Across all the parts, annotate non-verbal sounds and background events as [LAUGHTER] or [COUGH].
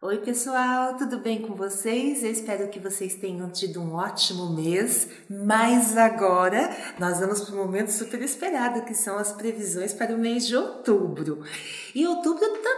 Oi, pessoal, tudo bem com vocês? Eu espero que vocês tenham tido um ótimo mês, mas agora nós vamos para um momento super esperado, que são as previsões para o mês de outubro. E outubro também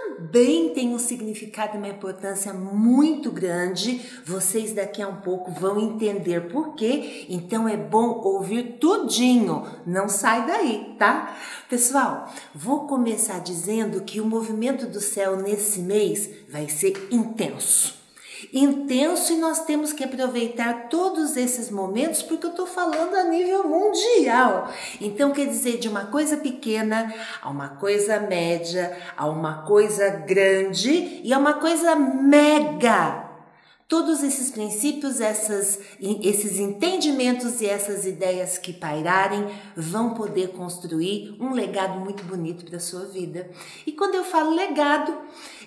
tem um significado e uma importância muito grande. Vocês daqui a um pouco vão entender por quê, então é bom ouvir tudinho, não sai daí, tá? Pessoal, vou começar dizendo que o movimento do céu nesse mês vai ser intenso. Intenso e nós temos que aproveitar todos esses momentos porque eu estou falando a nível mundial. Então, quer dizer, de uma coisa pequena a uma coisa média, a uma coisa grande e a uma coisa mega Todos esses princípios, essas, esses entendimentos e essas ideias que pairarem vão poder construir um legado muito bonito para a sua vida. E quando eu falo legado,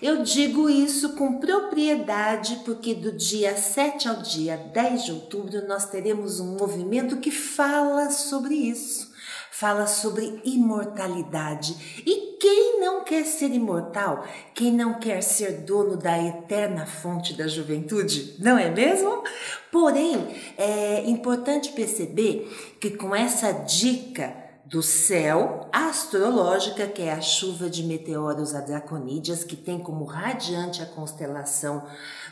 eu digo isso com propriedade, porque do dia 7 ao dia 10 de outubro nós teremos um movimento que fala sobre isso fala sobre imortalidade. E quem não quer ser imortal? Quem não quer ser dono da eterna fonte da juventude? Não é mesmo? Porém, é importante perceber que com essa dica do céu astrológica, que é a chuva de meteoros adraconídeas, que tem como radiante a constelação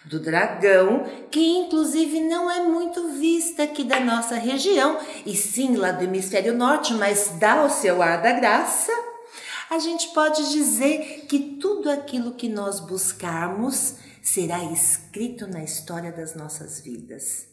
do dragão, que inclusive não é muito vista aqui da nossa região, e sim lá do hemisfério norte, mas dá o seu ar da graça. A gente pode dizer que tudo aquilo que nós buscarmos será escrito na história das nossas vidas.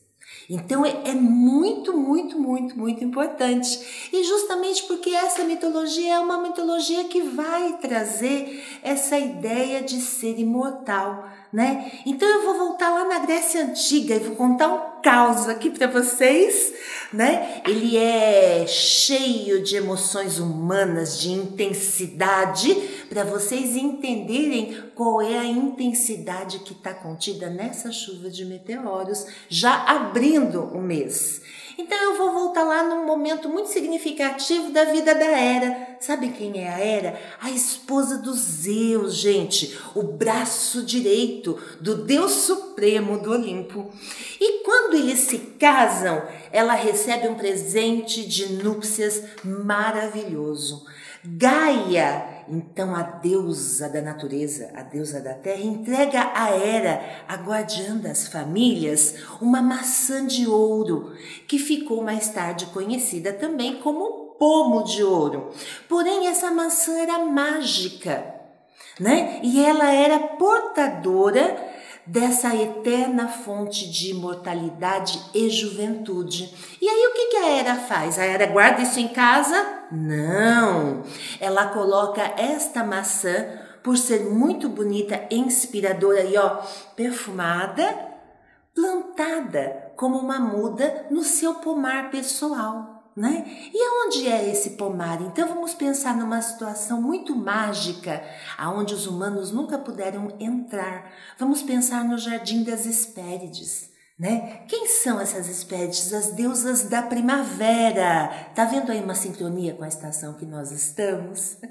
Então é, é, muito, muito, muito, muito importante. E justamente porque essa mitologia é uma mitologia que vai trazer essa ideia de ser imortal, né? Então eu vou voltar lá na Grécia Antiga e vou contar um caos aqui para vocês, né? Ele é cheio de emoções humanas, de intensidade, para vocês entenderem qual é a intensidade que está contida nessa chuva de meteoros, já abrindo o mês. Então eu vou voltar lá num momento muito significativo da vida da Hera. Sabe quem é a Hera? A esposa dos Zeus, gente, o braço direito do Deus Supremo do Olimpo. E quando eles se casam, ela recebe um presente de núpcias maravilhoso. Gaia, então a deusa da natureza, a deusa da terra, entrega a Hera, a guardiã das famílias, uma maçã de ouro, que ficou mais tarde conhecida também como pomo de ouro. Porém, essa maçã era mágica, né? E ela era portadora dessa eterna fonte de imortalidade e juventude. E aí o que, a Era faz? A Era guarda isso em casa? Não! Ela coloca esta maçã, por ser muito bonita, inspiradora e ó, perfumada, plantada como uma muda no seu pomar pessoal né? E aonde é esse pomar? Então vamos pensar numa situação muito mágica, aonde os humanos nunca puderam entrar. Vamos pensar no Jardim das Hespérides. Né? Quem são essas Hespérides? As deusas da primavera. Tá vendo aí uma sincronia com a estação que nós estamos? [LAUGHS]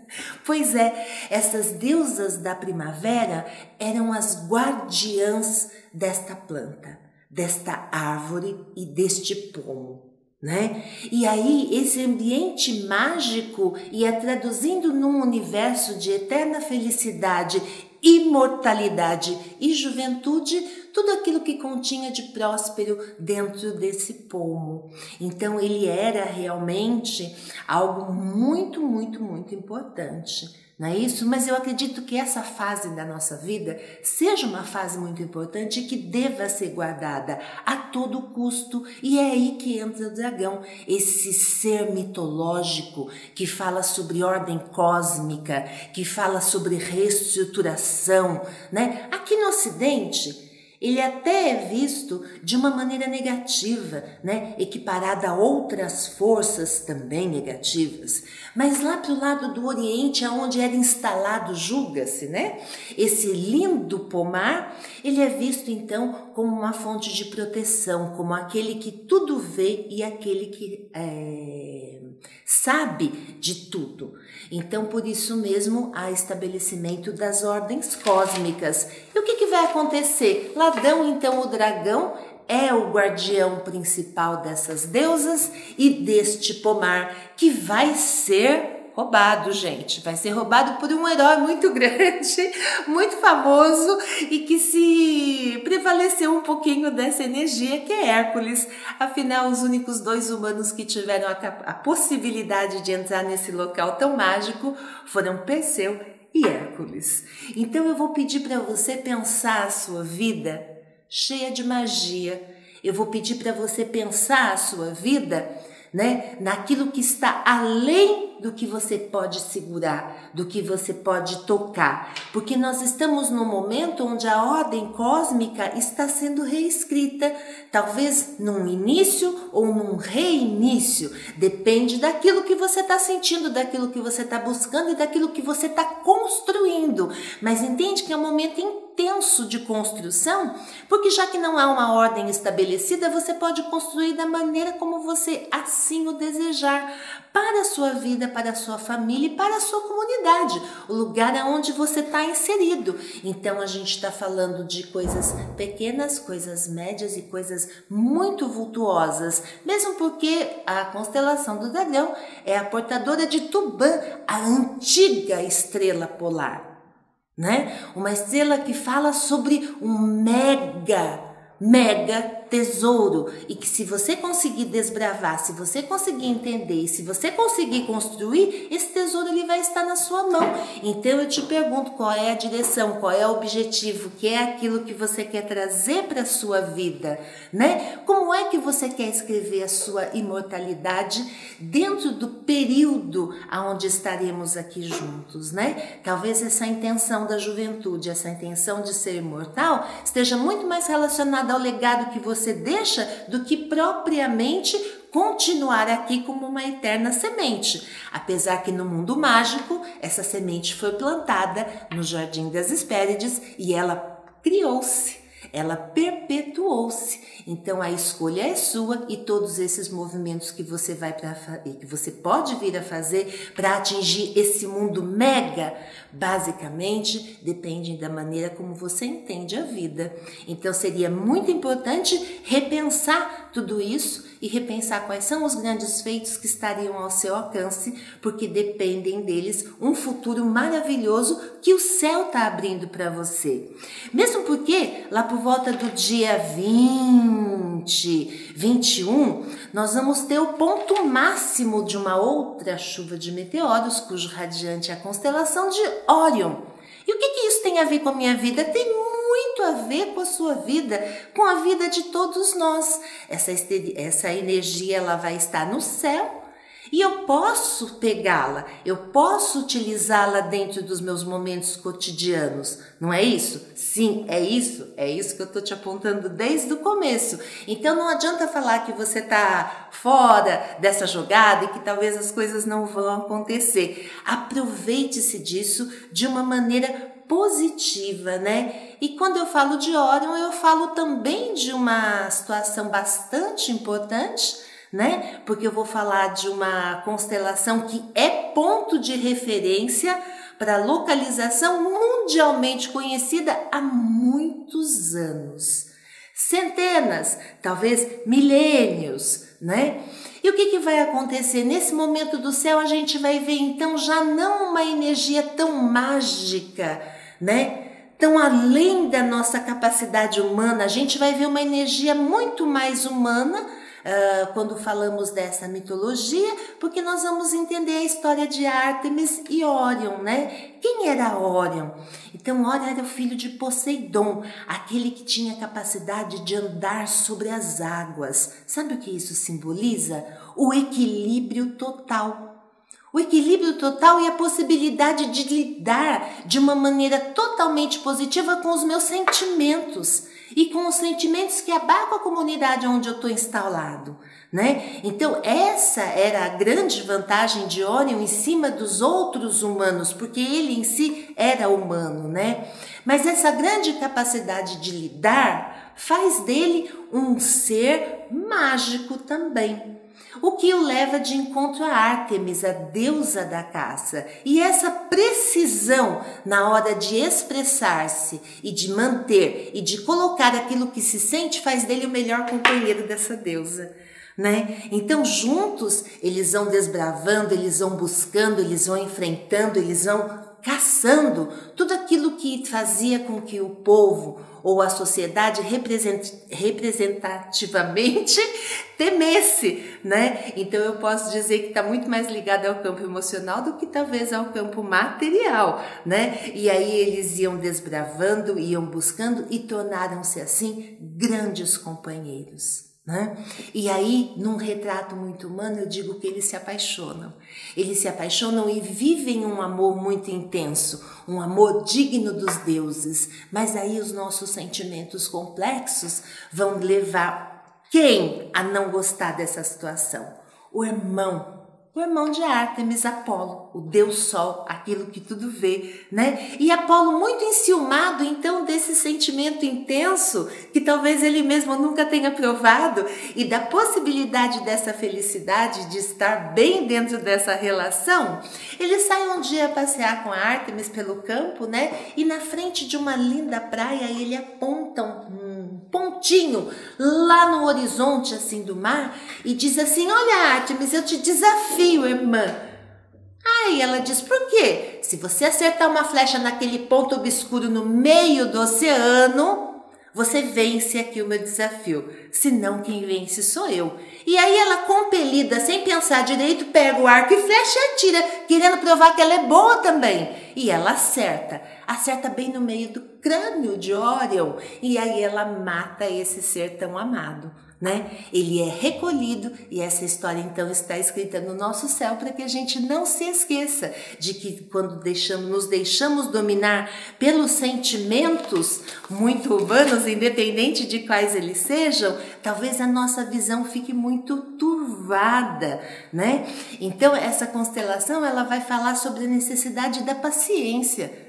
Pois é, essas deusas da primavera eram as guardiãs desta planta, desta árvore e deste pomo né? E aí esse ambiente mágico ia traduzindo num universo de eterna felicidade, imortalidade e juventude tudo aquilo que continha de próspero dentro desse pomo. Então ele era realmente algo muito, muito, muito importante não é isso? Mas eu acredito que essa fase da nossa vida seja uma fase muito importante que deva ser guardada a todo custo. E é aí que entra o dragão, esse ser mitológico que fala sobre ordem cósmica, que fala sobre reestruturação, né? Aqui no Ocidente, ele até é visto de uma maneira negativa, né? equiparada a outras forças também negativas. Mas lá para o lado do Oriente, aonde era instalado, julga-se, né? esse lindo pomar, ele é visto então como uma fonte de proteção, como aquele que tudo vê e aquele que é sabe de tudo. Então, por isso mesmo, há estabelecimento das ordens cósmicas. E o que, que vai acontecer? Ladão, então, o dragão, é o guardião principal dessas deusas e deste pomar que vai ser roubado, gente. Vai ser roubado por um herói muito [LAUGHS] grande, muito famoso e que se prevaleceu um pouquinho dessa energia, que é Hércules. Afinal, os únicos dois humanos que tiveram a, a possibilidade de entrar nesse local tão mágico foram Perseu e Hércules. Então eu vou pedir para você pensar a sua vida cheia de magia. Eu vou pedir para você pensar a sua vida né? Naquilo que está além do que você pode segurar, do que você pode tocar, porque nós estamos num momento onde a ordem cósmica está sendo reescrita, talvez num início ou num reinício, depende daquilo que você está sentindo, daquilo que você está buscando e daquilo que você está construindo. Mas entende que é um momento intenso de construção, porque já que não há uma ordem estabelecida, você pode construir da maneira como você assim o desejar, para a sua vida, para a sua família e para a sua comunidade, o lugar aonde você está inserido. Então a gente está falando de coisas pequenas, coisas médias e coisas muito vultuosas, mesmo porque a constelação do dragão é a portadora de Tubã, a antiga estrela polar né? Uma estrela que fala sobre um mega, mega tesouro e que se você conseguir desbravar, se você conseguir entender se você conseguir construir, esse tesouro ele vai estar na sua mão. Então eu te pergunto qual é a direção, qual é o objetivo, que é aquilo que você quer trazer para sua vida, né? Como é que você quer escrever a sua imortalidade dentro do período aonde estaremos aqui juntos, né? Talvez essa intenção da juventude, essa intenção de ser imortal, esteja muito mais relacionada ao legado que você você deixa do que propriamente continuar aqui como uma eterna semente. Apesar que no mundo mágico, essa semente foi plantada no Jardim das Hespérides e ela criou-se ela perpetuou-se. Então a escolha é sua e todos esses movimentos que você vai para que você pode vir a fazer para atingir esse mundo mega, basicamente dependem da maneira como você entende a vida. Então seria muito importante repensar tudo isso e repensar quais são os grandes feitos que estariam ao seu alcance, porque dependem deles um futuro maravilhoso que o céu está abrindo para você. Mesmo porque lá por volta do dia 20, 21, nós vamos ter o ponto máximo de uma outra chuva de meteoros, cujo radiante é a constelação de Órion. E o que, que isso tem a ver com a minha vida? Tem muito a ver com a sua vida, com a vida de todos nós. Essa, essa energia ela vai estar no céu e eu posso pegá-la, eu posso utilizá-la dentro dos meus momentos cotidianos, não é isso? Sim, é isso, é isso que eu estou te apontando desde o começo. Então não adianta falar que você está fora dessa jogada e que talvez as coisas não vão acontecer. Aproveite-se disso de uma maneira positiva, né? E quando eu falo de Orion, eu falo também de uma situação bastante importante, né? Porque eu vou falar de uma constelação que é ponto de referência para localização mundialmente conhecida há muitos anos. Centenas, talvez milênios, né? E o que, que vai acontecer? Nesse momento do céu, a gente vai ver então já não uma energia tão mágica, né? Tão além da nossa capacidade humana, a gente vai ver uma energia muito mais humana uh, quando falamos dessa mitologia, porque nós vamos entender a história de Ártemis e Órion, né? Quem era Órion? Então, Órion era o filho de Poseidon, aquele que tinha capacidade de andar sobre as águas. Sabe o que isso simboliza? O equilíbrio total o equilíbrio total e a possibilidade de lidar de uma maneira totalmente positiva com os meus sentimentos e com os sentimentos que abarcam a comunidade onde eu estou instalado. Né? Então, essa era a grande vantagem de Orion em cima dos outros humanos, porque ele em si era humano. Né? Mas essa grande capacidade de lidar faz dele um ser mágico também. O que o leva de encontro a Ártemis, a deusa da caça. E essa precisão na hora de expressar-se e de manter e de colocar aquilo que se sente faz dele o melhor companheiro dessa deusa. Né? Então, juntos, eles vão desbravando, eles vão buscando, eles vão enfrentando, eles vão caçando tudo aquilo que fazia com que o povo ou a sociedade representativamente [LAUGHS] temesse, né? Então eu posso dizer que está muito mais ligado ao campo emocional do que talvez ao campo material, né? E aí eles iam desbravando, iam buscando e tornaram-se assim grandes companheiros. Né? E aí, num retrato muito humano, eu digo que eles se apaixonam. Eles se apaixonam e vivem um amor muito intenso, um amor digno dos deuses. Mas aí os nossos sentimentos complexos vão levar quem a não gostar dessa situação? O irmão o irmão de Ártemis, Apolo, o deus sol, aquilo que tudo vê, né? E Apolo muito enciumado então desse sentimento intenso que talvez ele mesmo nunca tenha provado e da possibilidade dessa felicidade de estar bem dentro dessa relação, ele sai um dia passear com a Ártemis pelo campo, né? E na frente de uma linda praia ele aponta um pontinho lá no horizonte assim do mar e diz assim: "Olha, Artemis, eu te desafio, irmã". Aí ela diz: "Por quê? Se você acertar uma flecha naquele ponto obscuro no meio do oceano, você vence aqui o meu desafio. Senão quem vence sou eu". E aí ela, compelida, sem pensar direito, pega o arco e flecha e atira, querendo provar que ela é boa também. E ela acerta, acerta bem no meio do crânio de Orion, e aí ela mata esse ser tão amado né? Ele é recolhido e essa história então está escrita no nosso céu para que a gente não se esqueça de que quando deixamos, nos deixamos dominar pelos sentimentos muito humanos, independente de quais eles sejam, talvez a nossa visão fique muito turvada, né? Então essa constelação ela vai falar sobre a necessidade da paciência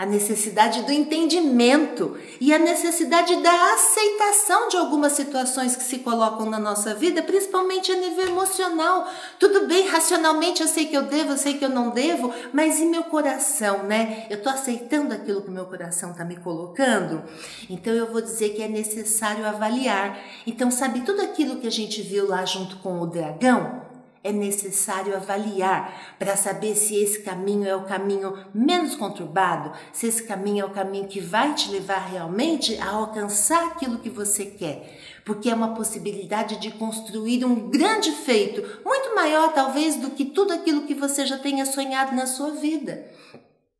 a necessidade do entendimento e a necessidade da aceitação de algumas situações que se colocam na nossa vida, principalmente a nível emocional. Tudo bem, racionalmente eu sei que eu devo, eu sei que eu não devo, mas e meu coração, né? Eu estou aceitando aquilo que meu coração está me colocando? Então eu vou dizer que é necessário avaliar. Então, sabe tudo aquilo que a gente viu lá junto com o dragão? É necessário avaliar para saber se esse caminho é o caminho menos conturbado, se esse caminho é o caminho que vai te levar realmente a alcançar aquilo que você quer. Porque é uma possibilidade de construir um grande feito, muito maior talvez do que tudo aquilo que você já tenha sonhado na sua vida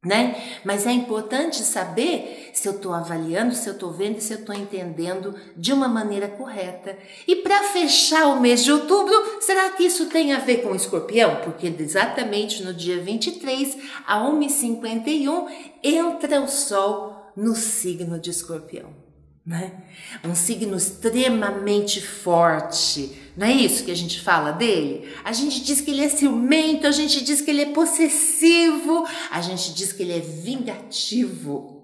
né? Mas é importante saber se eu estou avaliando, se eu estou vendo se eu estou entendendo de uma maneira correta. E para fechar o mês de outubro, será que isso tem a ver com o escorpião? Porque exatamente no dia 23, a 1h51, entra o sol no signo de escorpião. Né? Um signo extremamente forte, não é isso que a gente fala dele? A gente diz que ele é ciumento, a gente diz que ele é possessivo, a gente diz que ele é vingativo.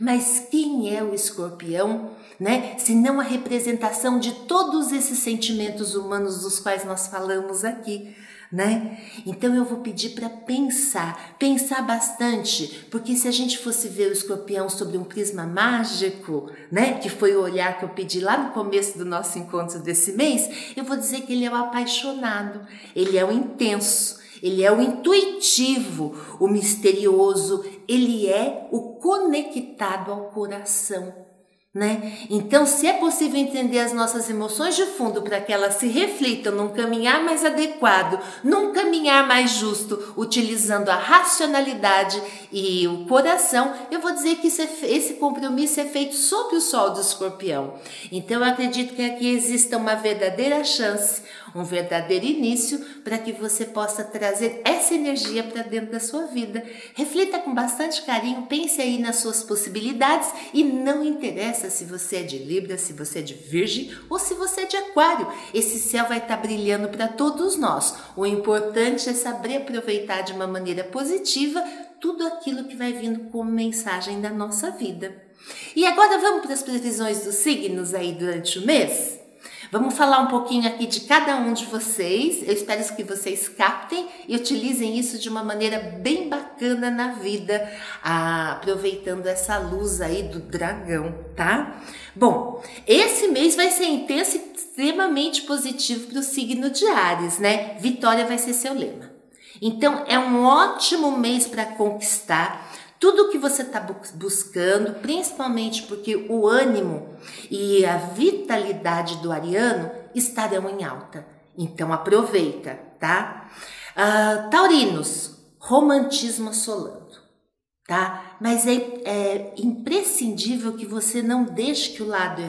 Mas quem é o escorpião, né? Se não a representação de todos esses sentimentos humanos dos quais nós falamos aqui né? Então eu vou pedir para pensar, pensar bastante, porque se a gente fosse ver o escorpião sobre um prisma mágico, né, que foi o olhar que eu pedi lá no começo do nosso encontro desse mês, eu vou dizer que ele é o apaixonado, ele é o intenso, ele é o intuitivo, o misterioso, ele é o conectado ao coração. Né? Então, se é possível entender as nossas emoções de fundo para que elas se reflitam num caminhar mais adequado, num caminhar mais justo, utilizando a racionalidade e o coração, eu vou dizer que esse compromisso é feito sob o sol do escorpião. Então, eu acredito que aqui exista uma verdadeira chance, um verdadeiro início para que você possa trazer essa energia para dentro da sua vida. Reflita com bastante carinho, pense aí nas suas possibilidades e não interessa se você é de Libra, se você é de Virgem ou se você é de Aquário. Esse céu vai estar tá brilhando para todos nós. O importante é saber aproveitar de uma maneira positiva tudo aquilo que vai vindo como mensagem da nossa vida. E agora vamos para as previsões dos signos aí durante o mês? Vamos falar um pouquinho aqui de cada um de vocês. Eu espero que vocês captem e utilizem isso de uma maneira bem bacana na vida, aproveitando essa luz aí do dragão, tá? Bom, esse mês vai ser intenso e extremamente positivo para o signo de Ares, né? Vitória vai ser seu lema. Então, é um ótimo mês para conquistar tudo que você está buscando, principalmente porque o ânimo e a vitalidade do ariano estarão em alta. Então aproveita, tá? Uh, taurinos, romantismo assolando, tá? Mas é, é, imprescindível que você não deixe que o lado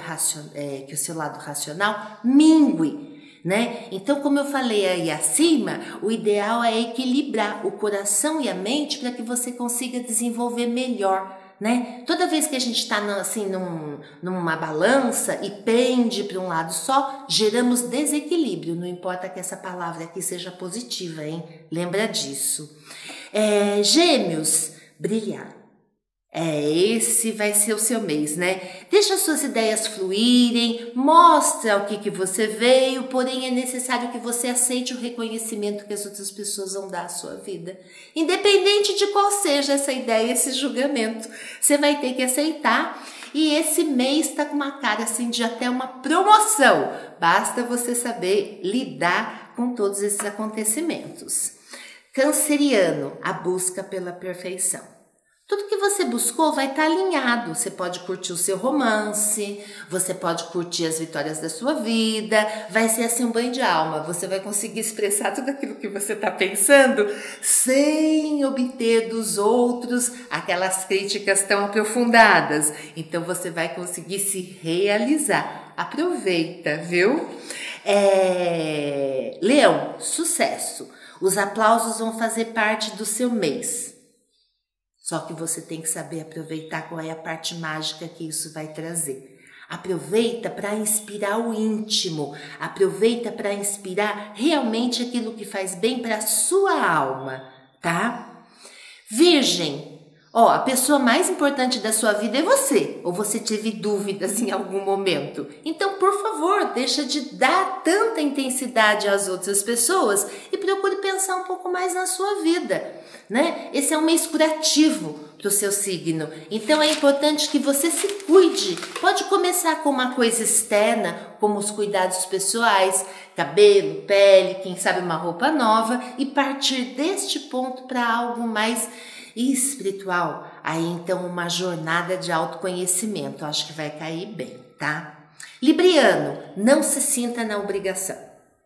é, que o seu lado racional mingue né? Então, como eu falei aí acima, o ideal é equilibrar o coração e a mente para que você consiga desenvolver melhor. Né? Toda vez que a gente está assim num, numa balança e pende para um lado só, geramos desequilíbrio. Não importa que essa palavra aqui seja positiva, hein? Lembra disso. É, gêmeos, brilhar. É, esse vai ser o seu mês, né? Deixa suas ideias fluírem, mostra o que, que você veio, porém é necessário que você aceite o reconhecimento que as outras pessoas vão dar à sua vida. Independente de qual seja essa ideia, esse julgamento, você vai ter que aceitar. E esse mês está com uma cara assim de até uma promoção. Basta você saber lidar com todos esses acontecimentos. Canceriano, a busca pela perfeição. Tudo que você buscou vai estar tá alinhado. Você pode curtir o seu romance, você pode curtir as vitórias da sua vida, vai ser assim um banho de alma. Você vai conseguir expressar tudo aquilo que você está pensando sem obter dos outros aquelas críticas tão aprofundadas. Então você vai conseguir se realizar. Aproveita, viu? É... Leão, sucesso. Os aplausos vão fazer parte do seu mês. Só que você tem que saber aproveitar qual é a parte mágica que isso vai trazer. Aproveita para inspirar o íntimo, aproveita para inspirar realmente aquilo que faz bem para a sua alma, tá? Virgem, Ó, a pessoa mais importante da sua vida é você, ou você teve dúvidas em algum momento. Então, por favor, deixa de dar tanta intensidade às outras pessoas e procure pensar um pouco mais na sua vida, né? Esse é um mês curativo para o seu signo. Então é importante que você se cuide. Pode começar com uma coisa externa, como os cuidados pessoais, cabelo, pele, quem sabe uma roupa nova, e partir deste ponto para algo mais espiritual, aí então uma jornada de autoconhecimento, acho que vai cair bem, tá? Libriano, não se sinta na obrigação.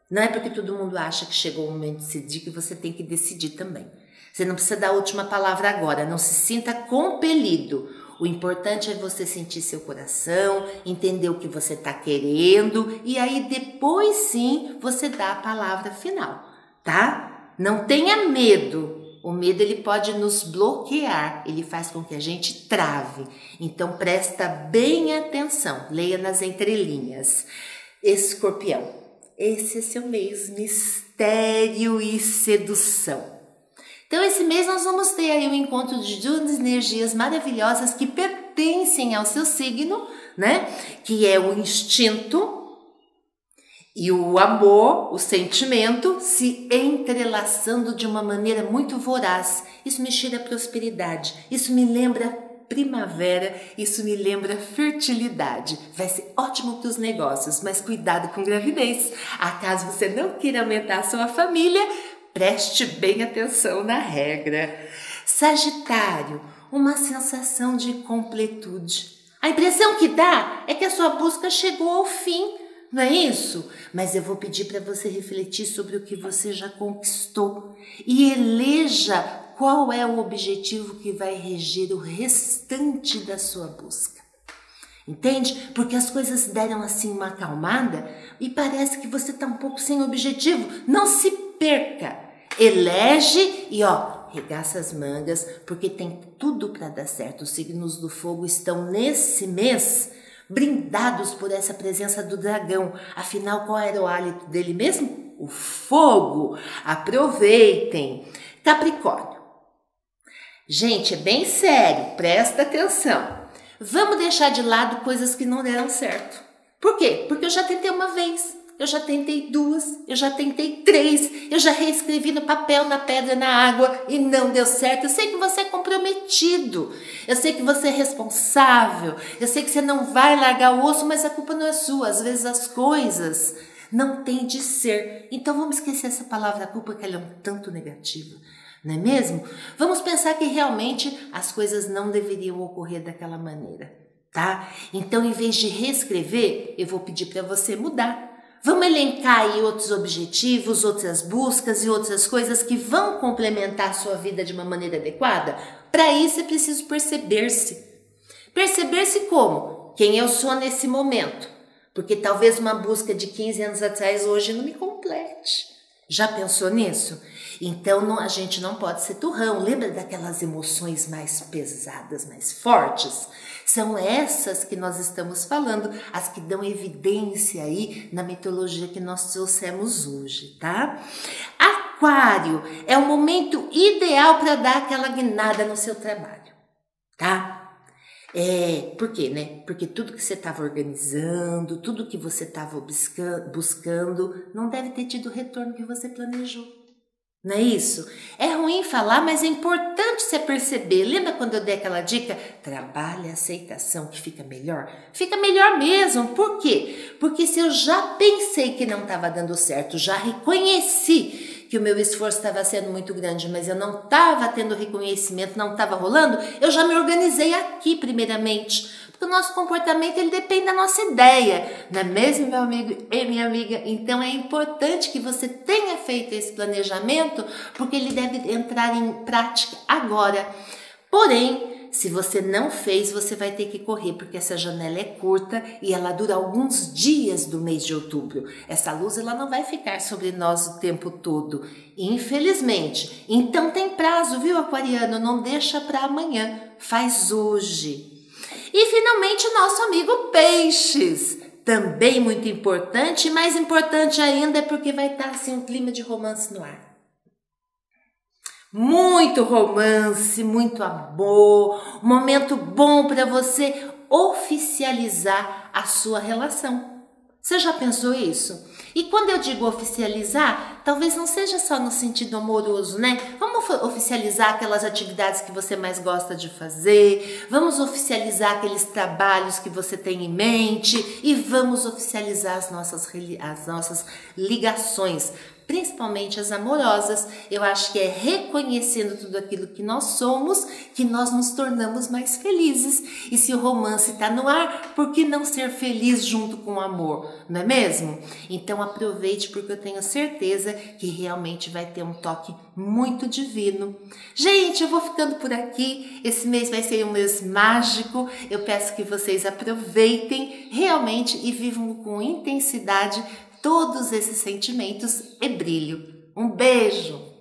Não é porque todo mundo acha que chegou o momento de decidir que você tem que decidir também. Você não precisa dar a última palavra agora, não se sinta compelido. O importante é você sentir seu coração, entender o que você está querendo e aí depois sim você dá a palavra final, tá? Não tenha medo o medo ele pode nos bloquear, ele faz com que a gente trave. Então presta bem atenção, leia nas entrelinhas. Escorpião, esse é seu mês mistério e sedução. Então esse mês nós vamos ter aí um encontro de duas energias maravilhosas que pertencem ao seu signo, né? Que é o instinto e o amor, o sentimento, se entrelaçando de uma maneira muito voraz. Isso me cheira prosperidade, isso me lembra primavera, isso me lembra fertilidade. Vai ser ótimo para os negócios, mas cuidado com gravidez. Acaso você não queira aumentar a sua família, preste bem atenção na regra. Sagitário, uma sensação de completude. A impressão que dá é que a sua busca chegou ao fim não é isso? Mas eu vou pedir para você refletir sobre o que você já conquistou e eleja qual é o objetivo que vai reger o restante da sua busca. Entende? Porque as coisas deram assim uma acalmada e parece que você está um pouco sem objetivo. Não se perca. Elege e ó, regaça as mangas, porque tem tudo para dar certo. Os signos do fogo estão nesse mês brindados por essa presença do dragão. Afinal, qual era o hálito dele mesmo? O fogo. Aproveitem. Capricórnio. Gente, é bem sério, presta atenção. Vamos deixar de lado coisas que não deram certo. Por quê? Porque eu já tentei uma vez, eu já tentei duas, eu já tentei três, eu já reescrevi no papel, na pedra, na água e não deu certo. Eu sei que você é comprometido, eu sei que você é responsável, eu sei que você não vai largar o osso, mas a culpa não é sua. Às vezes as coisas não têm de ser. Então vamos esquecer essa palavra culpa que ela é um tanto negativa. Não é mesmo? Vamos pensar que realmente as coisas não deveriam ocorrer daquela maneira, tá? Então, em vez de reescrever, eu vou pedir para você mudar. Vamos elencar aí outros objetivos, outras buscas e outras coisas que vão complementar a sua vida de uma maneira adequada? Para isso é preciso perceber-se. Perceber-se como? Quem eu sou nesse momento. Porque talvez uma busca de 15 anos atrás hoje não me complete. Já pensou nisso? Então não, a gente não pode ser turrão. Lembra daquelas emoções mais pesadas, mais fortes? São essas que nós estamos falando, as que dão evidência aí na mitologia que nós trouxemos hoje, tá? Aquário é o momento ideal para dar aquela guinada no seu trabalho, tá? É, por quê, né? Porque tudo que você estava organizando, tudo que você estava buscando, não deve ter tido o retorno que você planejou. Não é isso? É ruim falar, mas é importante você perceber. Lembra quando eu dei aquela dica? Trabalhe a aceitação que fica melhor? Fica melhor mesmo. Por quê? Porque se eu já pensei que não estava dando certo, já reconheci que o meu esforço estava sendo muito grande, mas eu não estava tendo reconhecimento, não estava rolando, eu já me organizei aqui primeiramente o nosso comportamento ele depende da nossa ideia, não é mesmo, meu amigo e minha amiga? Então é importante que você tenha feito esse planejamento, porque ele deve entrar em prática agora. Porém, se você não fez, você vai ter que correr, porque essa janela é curta e ela dura alguns dias do mês de outubro. Essa luz ela não vai ficar sobre nós o tempo todo, infelizmente. Então tem prazo, viu, aquariano? Não deixa para amanhã, faz hoje. E finalmente o nosso amigo peixes, também muito importante, e mais importante ainda é porque vai estar assim um clima de romance no ar. Muito romance, muito amor, momento bom para você oficializar a sua relação. Você já pensou isso? E quando eu digo oficializar, talvez não seja só no sentido amoroso, né? Vamos oficializar aquelas atividades que você mais gosta de fazer, vamos oficializar aqueles trabalhos que você tem em mente e vamos oficializar as nossas, as nossas ligações principalmente as amorosas, eu acho que é reconhecendo tudo aquilo que nós somos que nós nos tornamos mais felizes. E se o romance está no ar, por que não ser feliz junto com o amor, não é mesmo? Então aproveite porque eu tenho certeza que realmente vai ter um toque muito divino. Gente, eu vou ficando por aqui. Esse mês vai ser um mês mágico. Eu peço que vocês aproveitem realmente e vivam com intensidade todos esses sentimentos e brilho. Um beijo!